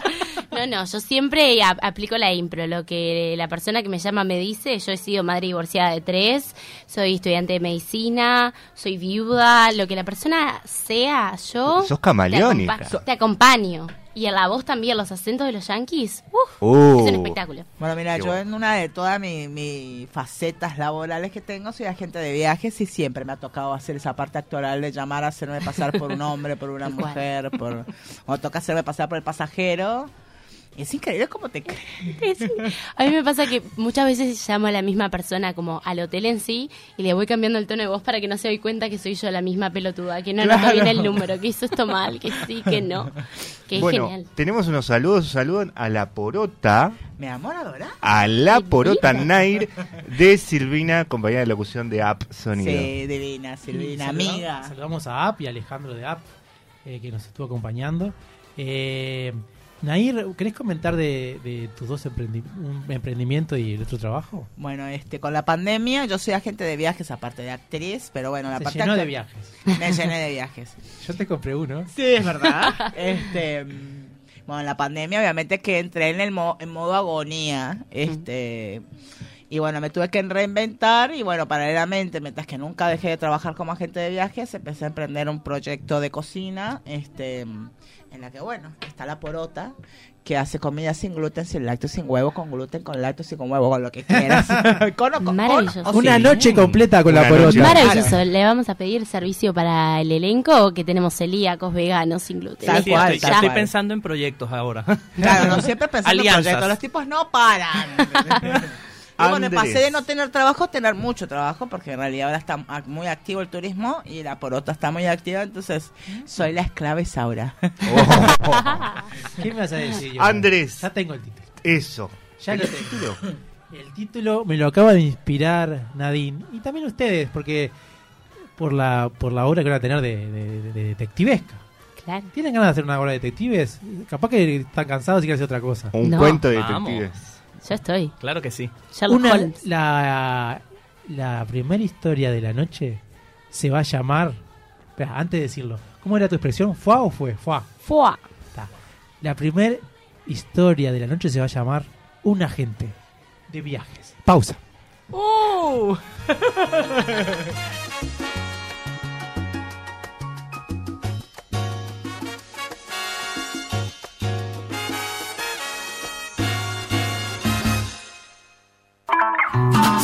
No, no, yo siempre a- aplico la impro. Lo que la persona que me llama me dice, yo he sido madre divorciada de tres, soy estudiante de medicina, soy viuda, lo que la persona sea, yo... Sos camaleónica. Te, acompa- te acompaño. Y en la voz también, los acentos de los yankees. ¡Uf! Uh. Es un espectáculo. Bueno, mira, Qué yo bueno. en una de todas mis facetas laborales que tengo soy agente de viajes y siempre me ha tocado hacer esa parte actoral de llamar a hacerme pasar por un hombre, por una [laughs] mujer, por o toca hacerme pasar por el pasajero. Es increíble cómo te crees. A mí me pasa que muchas veces llamo a la misma persona como al hotel en sí y le voy cambiando el tono de voz para que no se doy cuenta que soy yo la misma pelotuda, que no Claro. nota bien el número, que hizo esto mal, que sí, que no. Que es bueno, genial. tenemos unos saludos. Saludan a la porota. Mi amor, adora. A la porota Nair de Silvina, compañía de locución de App Sonido. Sí, divina, Silvina, Saludamos- amiga. Saludamos a App y a Alejandro de App, eh, que nos estuvo acompañando. Eh, Nair, ¿querés comentar de, de tus dos emprendi- un emprendimiento y el otro trabajo? Bueno, este, con la pandemia yo soy agente de viajes aparte de actriz, pero bueno, la Se parte llenó de viajes. Me llené de viajes. [laughs] Yo te compré uno. Sí, es verdad. [laughs] este, mm, bueno, en la pandemia obviamente que entré en el mo- en modo agonía, este, y bueno, me tuve que reinventar y bueno, paralelamente, mientras que nunca dejé de trabajar como agente de viajes, empecé a emprender un proyecto de cocina, este, en la que bueno, está la porota que hace comida sin gluten, sin lácteos, sin huevo, con gluten, con lácteos y con huevo, con lo que quieras. [laughs] con, o- con- Maravilloso. con- Una noche completa con Una la porota. noche. Maravilloso. Le vamos a pedir servicio para el elenco que tenemos celíacos, veganos, sin gluten. Tal Sí, cual, estoy, tal estoy cual. pensando en proyectos ahora. Claro, no siempre pensando en proyectos. Los tipos no paran. [laughs] y bueno, Andrés. pasé de no tener trabajo a tener mucho trabajo, porque en realidad ahora está muy activo el turismo y la porota está muy activa, entonces soy la esclava Isaura. [laughs] ¿Qué me vas a decir? yo? Andrés. Ya tengo el título. Eso. Ya ¿El lo tengo. título? El título me lo acaba de inspirar Nadine. Y también ustedes, porque por la, por la obra que van a tener de, de- de- de detectivesca. Claro. ¿Tienen ganas de hacer una obra de detectives? Capaz que están cansados y quieren hacer otra cosa. Un No. cuento de Vamos. Yo estoy. claro que sí. Sherlock Una, Holmes. la, la primera historia de la noche se va a llamar. Espera, antes de decirlo, ¿cómo era tu expresión? ¿Fua o fue? Fua. Fua. La primera historia de la noche se va a llamar Un agente de viajes. Pausa. ¡Uh! [laughs]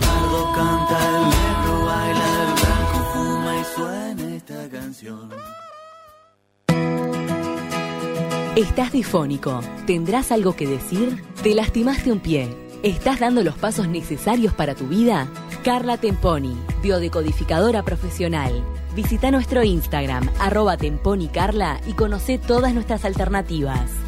Canta, el negro baila, el blanco fuma y suena esta canción. Estás difónico. ¿Tendrás algo que decir? ¿Te lastimaste un pie? ¿Estás dando los pasos necesarios para tu vida? Carla Temponi, biodecodificadora profesional. Visita nuestro Instagram, arroba temponicarla y conoce todas nuestras alternativas.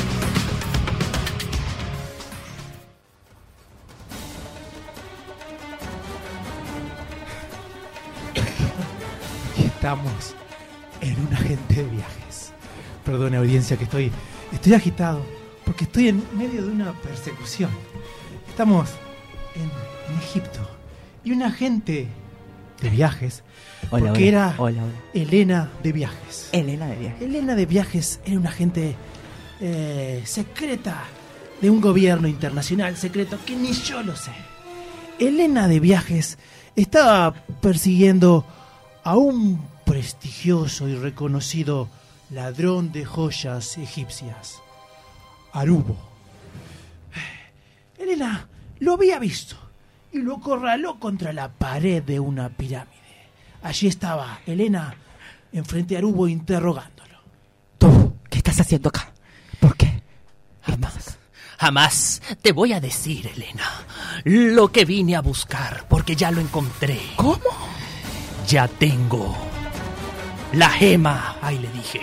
Estamos en un agente de viajes. Perdone audiencia que estoy, estoy agitado porque estoy en medio de una persecución. Estamos en, en Egipto y un agente de viajes Hola, porque hola, era hola. Elena de viajes. Elena de viaje. Elena de viajes era una agente eh, secreta de un gobierno internacional secreto que ni yo lo sé. Elena de viajes estaba persiguiendo a un prestigioso y reconocido ladrón de joyas egipcias, Arubo. Elena lo había visto y lo corraló contra la pared de una pirámide. Allí estaba Elena enfrente a Arubo interrogándolo. ¿Tú qué estás haciendo acá? ¿Por qué? Jamás, jamás te voy a decir, Elena, lo que vine a buscar, porque ya lo encontré. ¿Cómo? Ya tengo la gema, ahí le dije.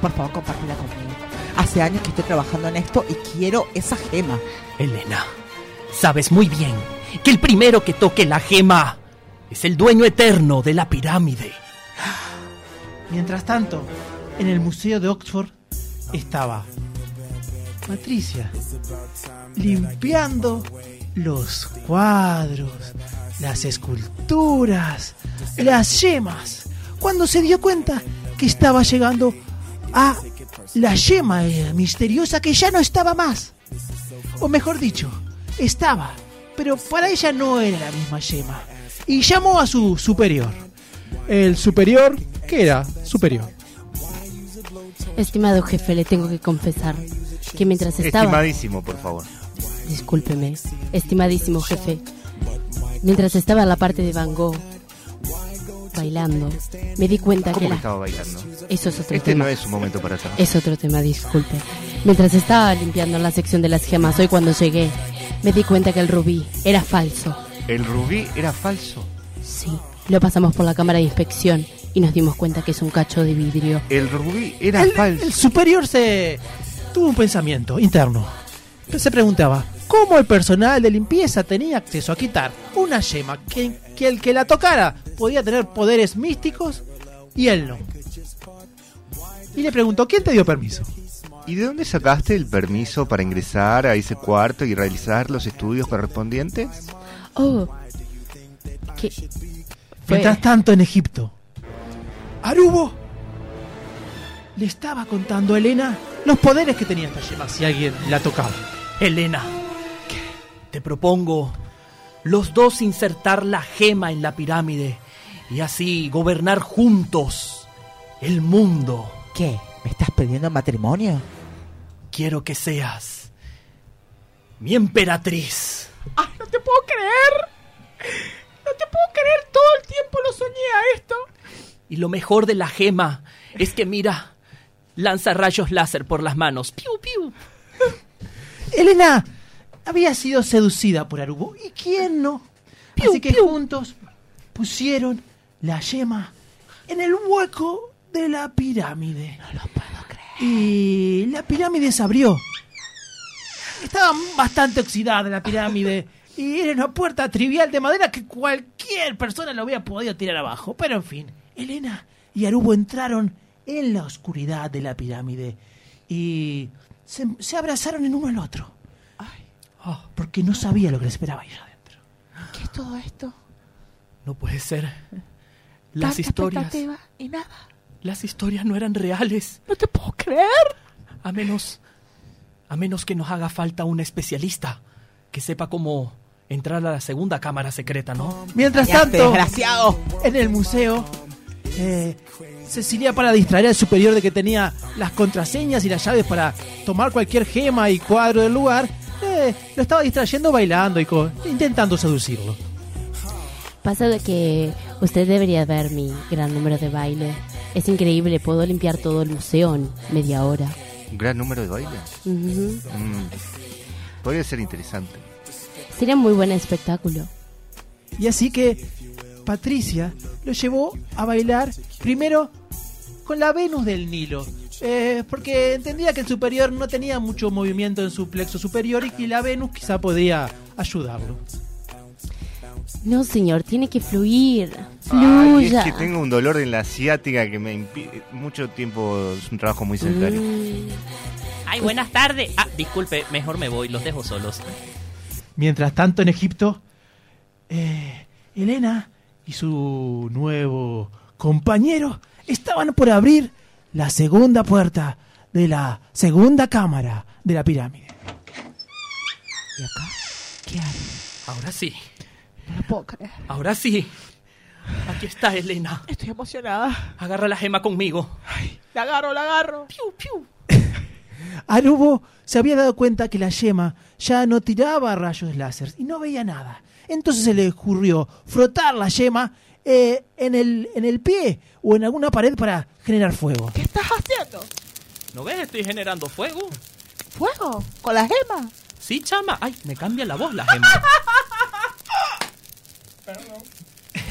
Por favor, compártela conmigo. Hace años que estoy trabajando en esto y quiero esa gema. Elena, sabes muy bien que el primero que toque la gema es el dueño eterno de la pirámide. Mientras tanto, en el Museo de Oxford estaba Patricia limpiando los cuadros, las esculturas, las yemas, cuando se dio cuenta que estaba llegando a la yema eh, misteriosa que ya no estaba más. O mejor dicho, estaba, pero para ella no era la misma yema. Y llamó a su superior. El superior, que era superior. Estimado jefe, le tengo que confesar que mientras estaba... Estimadísimo, por favor. Discúlpeme, estimadísimo jefe. Mientras estaba en la parte de Van Gogh bailando, me di cuenta ¿Cómo que que la... estaba bailando? Eso es otro Este tema. no es un momento para eso. Es otro tema, disculpe. Mientras estaba limpiando la sección de las gemas hoy cuando llegué, me di cuenta que el rubí era falso. ¿El rubí era falso? Sí, lo pasamos por la cámara de inspección y nos dimos cuenta que es un cacho de vidrio. El rubí era el, falso. el superior se tuvo un pensamiento interno. Se preguntaba cómo el personal de limpieza tenía acceso a quitar una yema que, que el que la tocara podía tener poderes místicos y él no. Y le preguntó, ¿quién te dio permiso? ¿Y de dónde sacaste el permiso para ingresar a ese cuarto y realizar los estudios correspondientes? Oh, fue- Mientras tanto en Egipto, Arubo le estaba contando a Elena los poderes que tenía esta yema si alguien la tocaba. Elena, te propongo los dos insertar la gema en la pirámide y así gobernar juntos el mundo. ¿Qué? ¿Me estás pidiendo matrimonio? Quiero que seas mi emperatriz. ¡Ay, no te puedo creer! No te puedo creer, todo el tiempo lo soñé a esto. Y lo mejor de la gema es que mira, lanza rayos láser por las manos. ¡Piu, piu! Elena había sido seducida por Arubo. ¿Y quién no? Así que juntos pusieron la yema en el hueco de la pirámide. No lo puedo creer. Y la pirámide se abrió. Estaba bastante oxidada la pirámide. Y era una puerta trivial de madera que cualquier persona lo hubiera podido tirar abajo. Pero en fin, Elena y Arubo entraron en la oscuridad de la pirámide. Y se, se abrazaron en uno al otro. Ah, Porque no sabía lo que le esperaba allá adentro. ¿Qué es todo esto? no puede ser. Las Tanta historias, y nada. las historias no eran reales. No te puedo creer. A menos, a menos que nos haga falta un especialista que sepa cómo entrar a la segunda cámara secreta, ¿no? Mientras tanto, desgraciado. en el museo, eh, Cecilia para distraer al superior de que tenía las contraseñas y las llaves para tomar cualquier gema y cuadro del lugar, eh, lo estaba distrayendo bailando y co- intentando seducirlo. Pasa de que usted debería ver mi gran número de baile. Es increíble, puedo limpiar todo el museo en media hora. ¿Un gran número de bailes? Ujú. Mm, podría ser interesante. Sería un muy buen espectáculo. Y así que Patricia lo llevó a bailar primero con la Venus del Nilo. Eh, porque entendía que el superior no tenía mucho movimiento en su plexo superior y que la Venus quizá podría ayudarlo. No, señor, tiene que fluir. Ay, es Fluya. que tengo un dolor en la ciática que me impide. Mucho tiempo es un trabajo muy sedentario. Mm. Ay, buenas tardes. Ah, disculpe, mejor me voy, los dejo solos. Mientras tanto en Egipto, eh, Elena y su nuevo compañero estaban por abrir la segunda puerta de la segunda cámara de la pirámide. ¿Y acá? ¿Qué hay? Ahora sí. No lo puedo creer. Ahora sí. Aquí está Elena. Estoy emocionada. Agarra la gema conmigo. La agarro, la agarro. [laughs] Arubo se había dado cuenta que la yema ya no tiraba rayos láser y no veía nada. Entonces se le ocurrió frotar la yema eh, en, el, en el pie o en alguna pared para generar fuego. ¿Qué estás haciendo? ¿No ves? Estoy generando fuego. ¿Fuego? ¿Con la gema? Sí, chama. Ay, me cambia la voz la gema.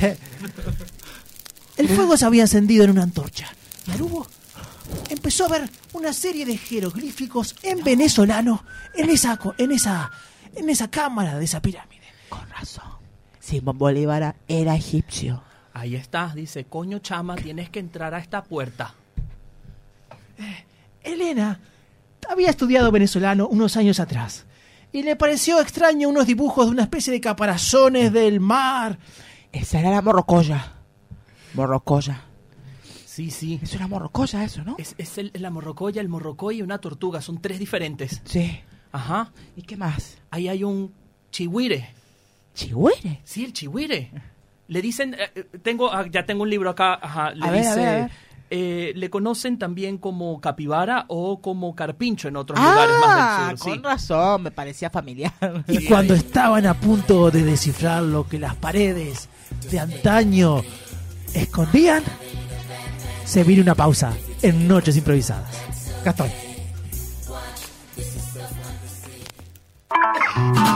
[laughs] El fuego se había encendido en una antorcha. Y Arubo empezó a ver una serie de jeroglíficos en venezolano en esa, co- en esa, en esa cámara de esa pirámide. Con razón. Simón Bolívar era egipcio. Ahí está. Dice, coño, chama, tienes que entrar a esta puerta. Elena había estudiado venezolano unos años atrás y le pareció extraño unos dibujos de una especie de caparazones del mar. Esa era la morrocoya. Morrocoya. Sí, sí. Es una morrocoya eso, ¿no? Es, es el- la morrocoya, el morrocoy y una tortuga. Son tres diferentes. Sí. Ajá. ¿Y qué más? Ahí hay un chihuire. ¿Chihuire? Sí, el chihuire. Le dicen, eh, eh, tengo, ah, ya tengo un libro acá, ajá, le A dice, ver, a ver. eh, le conocen también como capibara o como carpincho en otros lugares más Ah, del sur. con sí. razón, me parecía familiar. Y [laughs] cuando estaban a punto de descifrar lo que las paredes de antaño escondían, se vino una pausa en Noches Improvisadas. Gastón.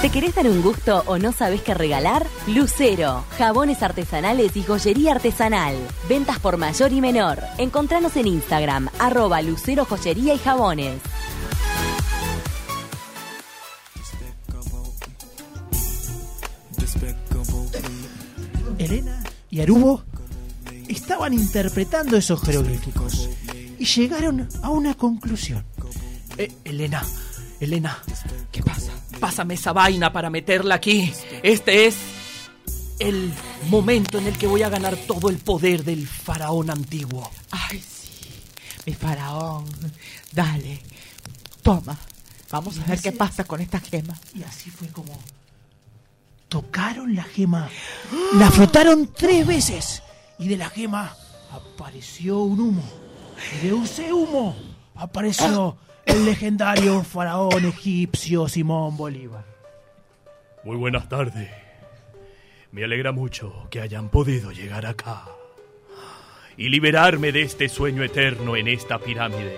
¿Te querés dar un gusto o no sabes qué regalar? Lucero, jabones artesanales y joyería artesanal. Ventas por mayor y menor. Encontranos en Instagram, arroba Lucero Joyería y Jabones. Elena y Arubo estaban interpretando esos jeroglíficos y llegaron a una conclusión. Eh, Elena, Elena. Pásame esa vaina para meterla aquí. Este es el momento en el que voy a ganar todo el poder del faraón antiguo. Ay, sí. Mi faraón. Dale. Toma. Vamos a ver qué pasa con esta gema. Y así fue como tocaron la gema, [gasps] la frotaron tres veces y de la gema apareció un humo. Y de ese humo apareció el legendario faraón egipcio Simón Bolívar. Muy buenas tardes. Me alegra mucho que hayan podido llegar acá y liberarme de este sueño eterno en esta pirámide.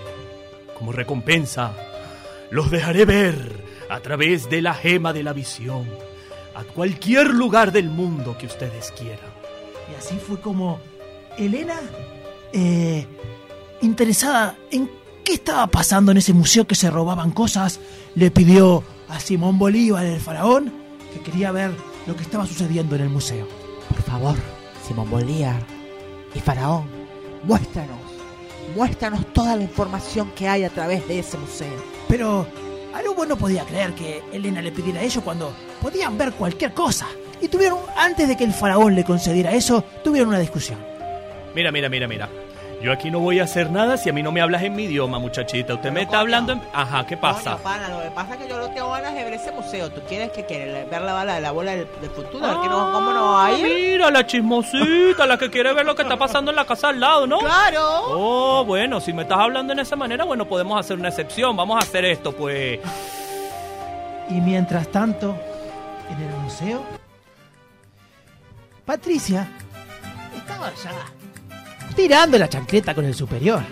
Como recompensa, los dejaré ver a través de la gema de la visión a cualquier lugar del mundo que ustedes quieran. Y así fue como Elena, eh, interesada en qué estaba pasando en ese museo que se robaban cosas, le pidió a Simón Bolívar, el faraón, que quería ver lo que estaba sucediendo en el museo. Por favor, Simón Bolívar y Faraón, muéstranos. Muéstranos toda la información que hay a través de ese museo. Pero Arubo no podía creer que Elena le pidiera eso cuando podían ver cualquier cosa. Y tuvieron, antes de que el faraón le concediera eso, tuvieron una discusión. Mira, mira, mira, mira. Yo aquí no voy a hacer nada si a mí no me hablas en mi idioma, muchachita. Usted me está hablando en... Ajá, ¿qué pasa? Coño, pana, lo que pasa es que yo no tengo ganas de ver ese museo. ¿Tú quieres que quieres ver la bala de la bola del, del futuro? A ver que no- ¿Cómo no va a Ah, ir? Mira, la chismosita, la que quiere ver lo que está pasando en la casa al lado, ¿no? ¡Claro! Oh, bueno, si me estás hablando en esa manera, bueno, podemos hacer una excepción. Vamos a hacer esto, pues. Y mientras tanto, en el museo, Patricia estaba ya tirando la chancleta con el superior.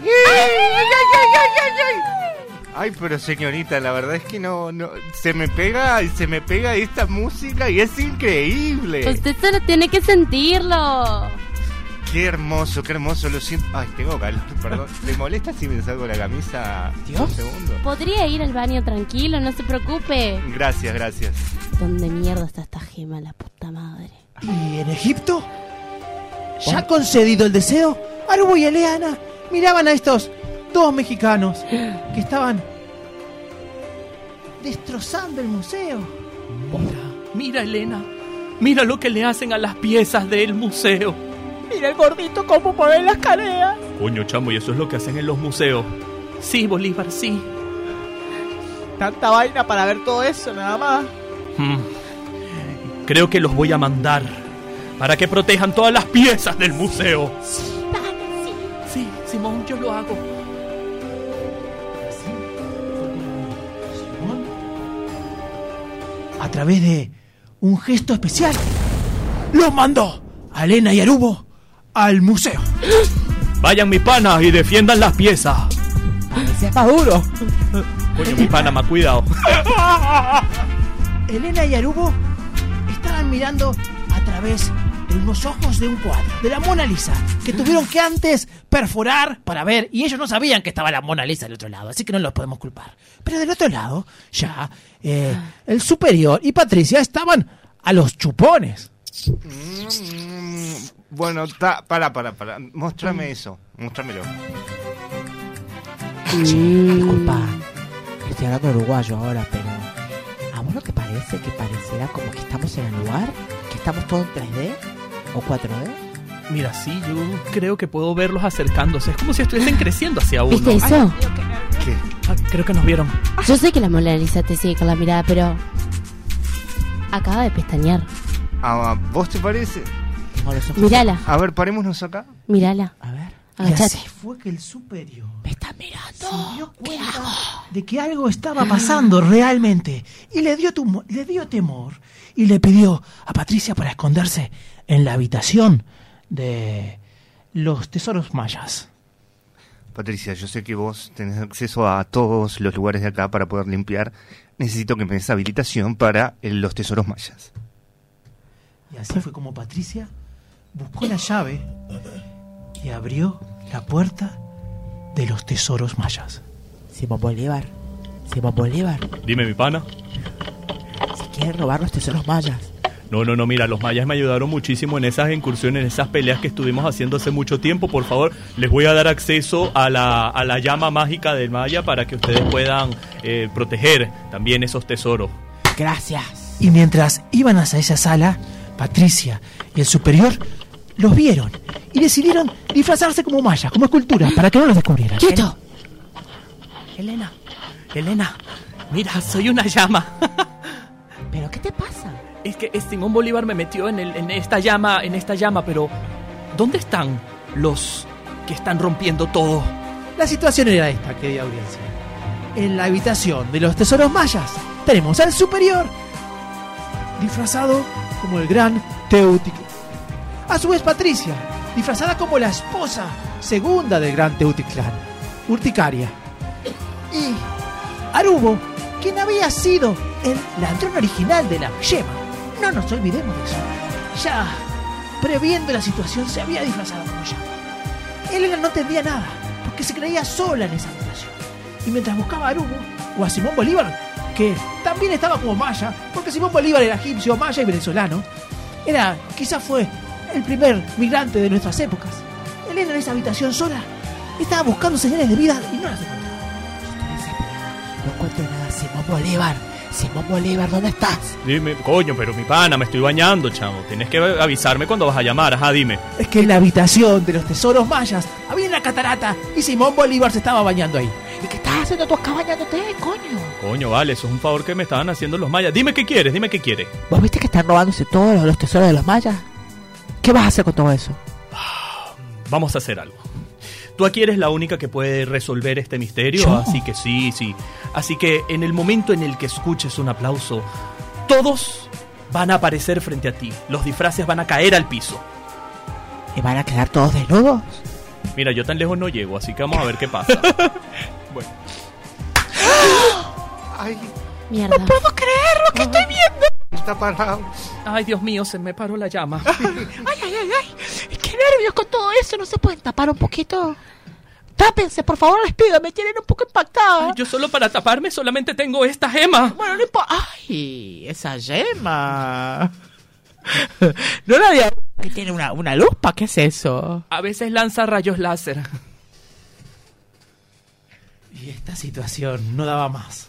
Ay, pero señorita, la verdad es que no, no, se me pega, se me pega esta música y es increíble. Usted solo tiene que sentirlo. Qué hermoso, qué hermoso, lo siento. Ay, tengo calor, perdón. ¿Le molesta si me salgo la camisa un segundo? Podría ir al baño tranquilo, no se preocupe. Gracias, gracias. ¿Dónde mierda está esta gema, la puta madre? ¿Y en Egipto? ¿Ya concedido el deseo? Arubo y Eleana miraban a estos dos mexicanos que estaban destrozando el museo. Mira, Elena. Mira lo que le hacen a las piezas del museo. Mira el gordito cómo mueve la escalera. Coño, chamo, y eso es lo que hacen en los museos. Sí, Bolívar, sí. Tanta vaina para ver todo eso, nada más. Hmm. Creo que los voy a mandar para que protejan todas las piezas del museo. Sí, Simón, yo lo hago. A través de un gesto especial, los mandó a Elena y Arubo al museo. Vayan, mi pana, y defiendan las piezas. Ese es más duro. Coño, mi pana, más cuidado. [laughs] Elena y Arubo estaban mirando a través unos ojos de un cuadro, de la Mona Lisa, que tuvieron que antes perforar para ver, y ellos no sabían que estaba la Mona Lisa del otro lado, así que no los podemos culpar. Pero del otro lado, ya, eh, el superior y Patricia estaban a los chupones. Mm, Bueno, ta, para, para, para. Mostrame eso. Mostrámelo. Disculpa, estoy hablando uruguayo ahora, pero ¿a vos no te parece que pareciera como que estamos en el lugar? ¿Que estamos todos en 3D o 4D? Mira, sí, yo creo que puedo verlos acercándose. Es como si estuviesen creciendo hacia uno. ¿Viste eso? ¿Qué? Ah, creo que nos vieron. Yo sé que la Mona Lisa te sigue con la mirada, pero... Acaba de pestañear. Ah, ¿Vos te parece? Mírala, A ver, parémonos acá. mírala. A ver. Y Agachate. así fue que el superior Me está mirando. se dio cuenta de que algo estaba pasando realmente y le dio, tumo- le dio temor y le pidió a Patricia para esconderse en la habitación de los tesoros mayas. Patricia, yo sé que vos tenés acceso a todos los lugares de acá para poder limpiar. Necesito que me des habilitación para eh, los tesoros mayas. Y así fue como Patricia buscó la llave y abrió la puerta de los tesoros mayas. Simón Bolívar. Simón Bolívar. Dime, mi pana. Si quieren robar los tesoros mayas. No, no, no, mira, los mayas me ayudaron muchísimo en esas incursiones, en esas peleas que estuvimos haciendo hace mucho tiempo. Por favor, les voy a dar acceso a la, a la llama mágica del maya para que ustedes puedan eh, proteger también esos tesoros. Gracias. Y mientras iban hacia esa sala, Patricia y el superior los vieron y decidieron disfrazarse como mayas, como esculturas, para que no los descubrieran. ¡Quieto! Elena, Elena, mira, soy una llama. [laughs] ¿Pero qué te pasa? Es que Simón Bolívar me metió en, el, en esta llama, en esta llama, pero ¿dónde están los que están rompiendo todo? La situación era esta, querida audiencia. En la habitación de los tesoros mayas tenemos al superior, disfrazado como el gran Teotihuacán. A su vez Patricia, disfrazada como la esposa segunda del gran Teotihuacán, Urticaria. Y Arubo, quien había sido el ladrón original de la yema. No nos olvidemos de eso. Ya, previendo la situación, se había disfrazado como ella. Elena no entendía nada, porque se creía sola en esa situación. Y mientras buscaba a Arubo, o a Simón Bolívar, que también estaba como maya, porque Simón Bolívar era egipcio, maya y venezolano, era, quizás fue el primer migrante de nuestras épocas. Elena en esa habitación sola estaba buscando señales de vida y no las encontraba. No encuentro nada. Simón Bolívar. Simón Bolívar, ¿dónde estás? Dime, coño, pero mi pana, me estoy bañando, chamo. Tienes que avisarme cuando vas a llamar, ajá, dime. Es que en la habitación de los tesoros mayas había una catarata y Simón Bolívar se estaba bañando ahí. ¿Y qué estás haciendo tú acá bañándote, coño? Coño, vale, eso es un favor que me estaban haciendo los mayas. Dime qué quieres, dime qué quieres. ¿Vos viste que están robándose todos los, los tesoros de los mayas? ¿Qué vas a hacer con todo eso? Vamos a hacer algo. Tú aquí eres la única que puede resolver este misterio, ¿Yo? así que sí, sí. Así que en el momento en el que escuches un aplauso, todos van a aparecer frente a ti. Los disfraces van a caer al piso. ¿Y van a quedar todos desnudos? Mira, yo tan lejos no llego, así que vamos a ver qué pasa. [laughs] bueno. Ay, Mierda. puedo creer lo que estoy viendo. Está parado. Ay, Dios mío, se me paró la llama. [laughs] Ay, ay, ay, ay. Qué nervios con todo eso. ¿No se pueden tapar un poquito? Tápense, por favor, les pido. Me tienen un poco impactada. Ay, yo solo para taparme solamente tengo esta gema. Bueno, no importa. Ay, esa yema. No la había... ¿Que tiene una, una lupa? ¿Qué es eso? A veces lanza rayos láser. Y esta situación no daba más.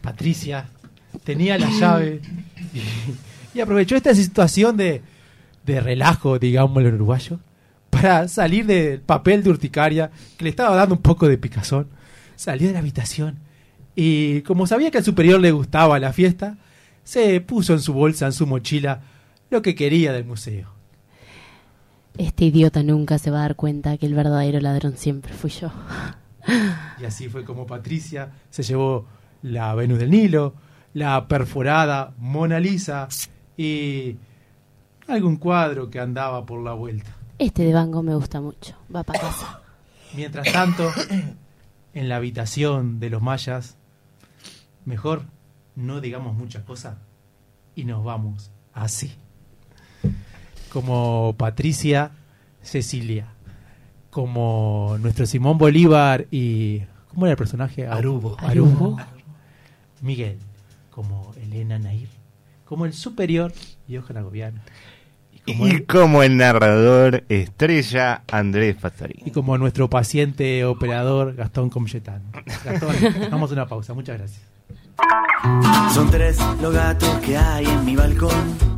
Patricia tenía la llave y, [laughs] y aprovechó esta situación de, de relajo, digamos, el uruguayo, para salir del papel de urticaria que le estaba dando un poco de picazón. Salió de la habitación y, como sabía que al superior le gustaba la fiesta, se puso en su bolsa, en su mochila, lo que quería del museo. Este idiota nunca se va a dar cuenta que el verdadero ladrón siempre fui yo. Y así fue como Patricia se llevó la Venus del Nilo, la perforada Mona Lisa y algún cuadro que andaba por la vuelta. Este de Bango me gusta mucho. Va para casa. [coughs] Mientras tanto, en la habitación de los mayas, mejor no digamos muchas cosas y nos vamos así. Como Patricia Cecilia, como nuestro Simón Bolívar y... ¿Cómo era el personaje? Arubo. Arubo. Miguel, como Elena Nair, como el superior Johan Agobiano. Y como, Y el- como el narrador estrella Andrés Pastorini. y como nuestro paciente operador Gastón Comyetán. Gastón, [laughs] vamos a una pausa. Muchas gracias. Son tres los gatos que hay en mi balcón.